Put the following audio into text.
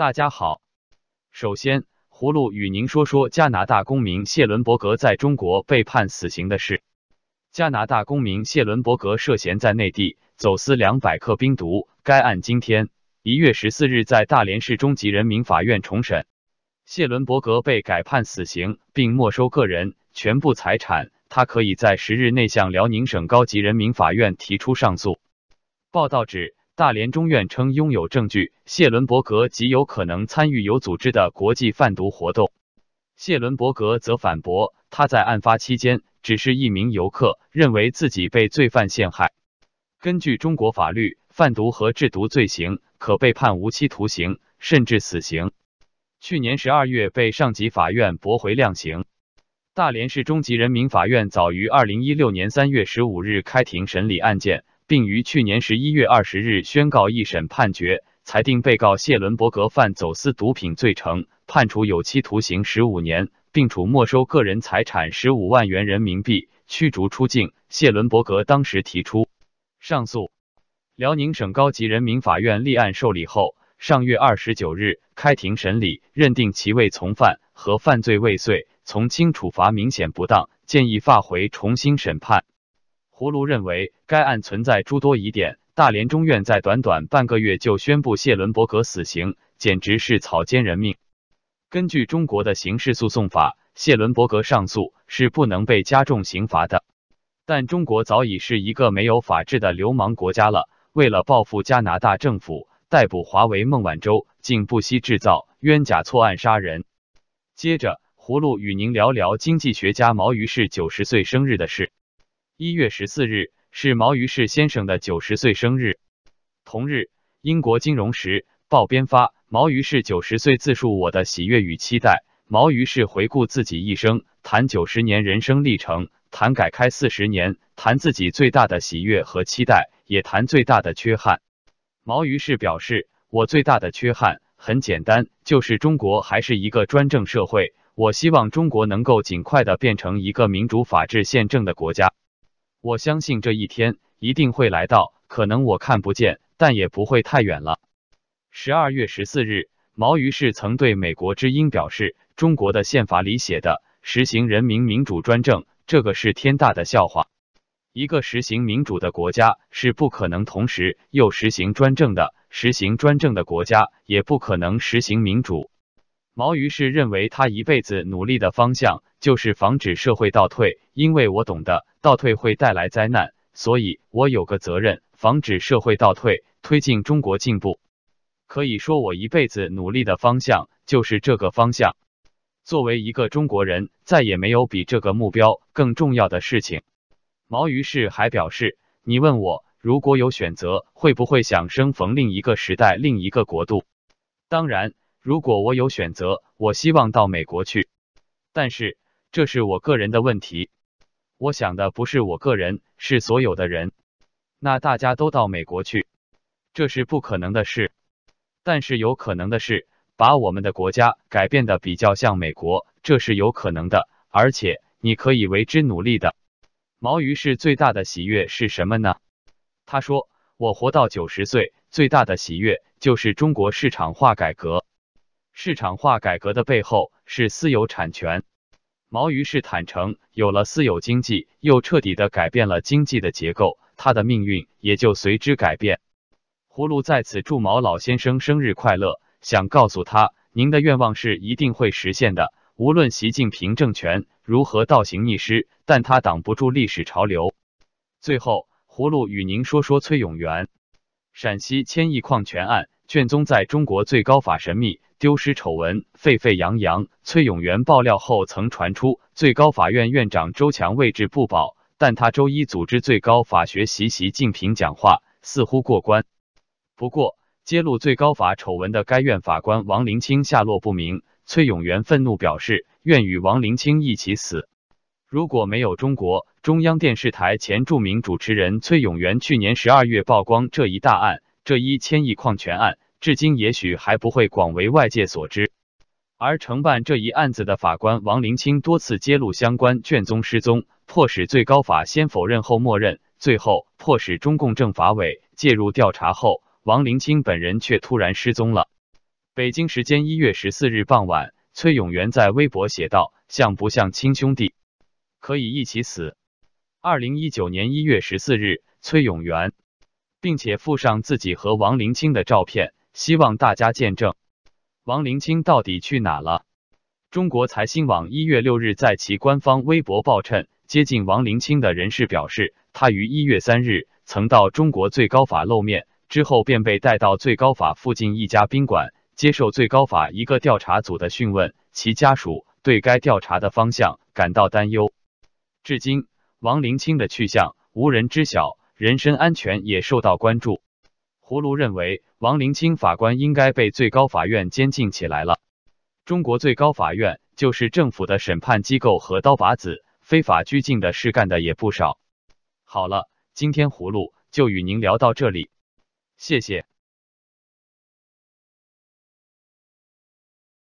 大家好，首先，葫芦与您说说加拿大公民谢伦伯格在中国被判死刑的事。加拿大公民谢伦伯格涉嫌在内地走私两百克冰毒，该案今天一月十四日在大连市中级人民法院重审，谢伦伯格被改判死刑，并没收个人全部财产，他可以在十日内向辽宁省高级人民法院提出上诉。报道指。大连中院称拥有证据，谢伦伯格极有可能参与有组织的国际贩毒活动。谢伦伯格则反驳，他在案发期间只是一名游客，认为自己被罪犯陷害。根据中国法律，贩毒和制毒罪行可被判无期徒刑，甚至死刑。去年十二月被上级法院驳回量刑。大连市中级人民法院早于二零一六年三月十五日开庭审理案件。并于去年十一月二十日宣告一审判决，裁定被告谢伦伯格犯走私毒品罪成，判处有期徒刑十五年，并处没收个人财产十五万元人民币，驱逐出境。谢伦伯格当时提出上诉，辽宁省高级人民法院立案受理后，上月二十九日开庭审理，认定其未从犯和犯罪未遂，从轻处罚明显不当，建议发回重新审判。葫芦认为，该案存在诸多疑点。大连中院在短短半个月就宣布谢伦伯格死刑，简直是草菅人命。根据中国的刑事诉讼法，谢伦伯格上诉是不能被加重刑罚的。但中国早已是一个没有法治的流氓国家了。为了报复加拿大政府，逮捕华为孟晚舟，竟不惜制造冤假错案杀人。接着，葫芦与您聊聊经济学家毛于轼九十岁生日的事。一月十四日是毛于士先生的九十岁生日。同日，英国金融时报编发毛于士九十岁自述我的喜悦与期待。毛于士回顾自己一生，谈九十年人生历程，谈改开四十年，谈自己最大的喜悦和期待，也谈最大的缺憾。毛于士表示，我最大的缺憾很简单，就是中国还是一个专政社会。我希望中国能够尽快的变成一个民主法治宪政的国家。我相信这一天一定会来到，可能我看不见，但也不会太远了。十二月十四日，毛于是曾对美国之音表示：“中国的宪法里写的实行人民民主专政，这个是天大的笑话。一个实行民主的国家是不可能同时又实行专政的，实行专政的国家也不可能实行民主。”毛于是认为，他一辈子努力的方向就是防止社会倒退，因为我懂得倒退会带来灾难，所以我有个责任防止社会倒退，推进中国进步。可以说，我一辈子努力的方向就是这个方向。作为一个中国人，再也没有比这个目标更重要的事情。毛于是还表示：“你问我如果有选择，会不会想生逢另一个时代、另一个国度？当然。”如果我有选择，我希望到美国去，但是这是我个人的问题。我想的不是我个人，是所有的人。那大家都到美国去，这是不可能的事。但是有可能的是，把我们的国家改变的比较像美国，这是有可能的，而且你可以为之努力的。毛于轼最大的喜悦是什么呢？他说：“我活到九十岁，最大的喜悦就是中国市场化改革。”市场化改革的背后是私有产权。毛于是坦诚，有了私有经济，又彻底的改变了经济的结构，他的命运也就随之改变。葫芦在此祝毛老先生生日快乐，想告诉他，您的愿望是一定会实现的。无论习近平政权如何倒行逆施，但他挡不住历史潮流。最后，葫芦与您说说崔永元，陕西千亿矿权案卷宗在中国最高法神秘。丢失丑闻沸沸扬扬，崔永元爆料后曾传出最高法院院长周强位置不保，但他周一组织最高法学习习近平讲话，似乎过关。不过，揭露最高法丑闻的该院法官王林清下落不明，崔永元愤怒表示愿与王林清一起死。如果没有中国中央电视台前著名主持人崔永元去年十二月曝光这一大案，这一千亿矿权案。至今也许还不会广为外界所知，而承办这一案子的法官王林清多次揭露相关卷宗失踪，迫使最高法先否认后默认，最后迫使中共政法委介入调查后，王林清本人却突然失踪了。北京时间一月十四日傍晚，崔永元在微博写道：“像不像亲兄弟？可以一起死。”二零一九年一月十四日，崔永元，并且附上自己和王林清的照片，希望大家见证王林清到底去哪了。中国财新网一月六日在其官方微博报称，接近王林清的人士表示，他于一月三日曾到中国最高法露面，之后便被带到最高法附近一家宾馆，接受最高法一个调查组的讯问。其家属对该调查的方向感到担忧。至今。王林清的去向无人知晓，人身安全也受到关注。葫芦认为，王林清法官应该被最高法院监禁起来了。中国最高法院就是政府的审判机构和刀把子，非法拘禁的事干的也不少。好了，今天葫芦就与您聊到这里，谢谢。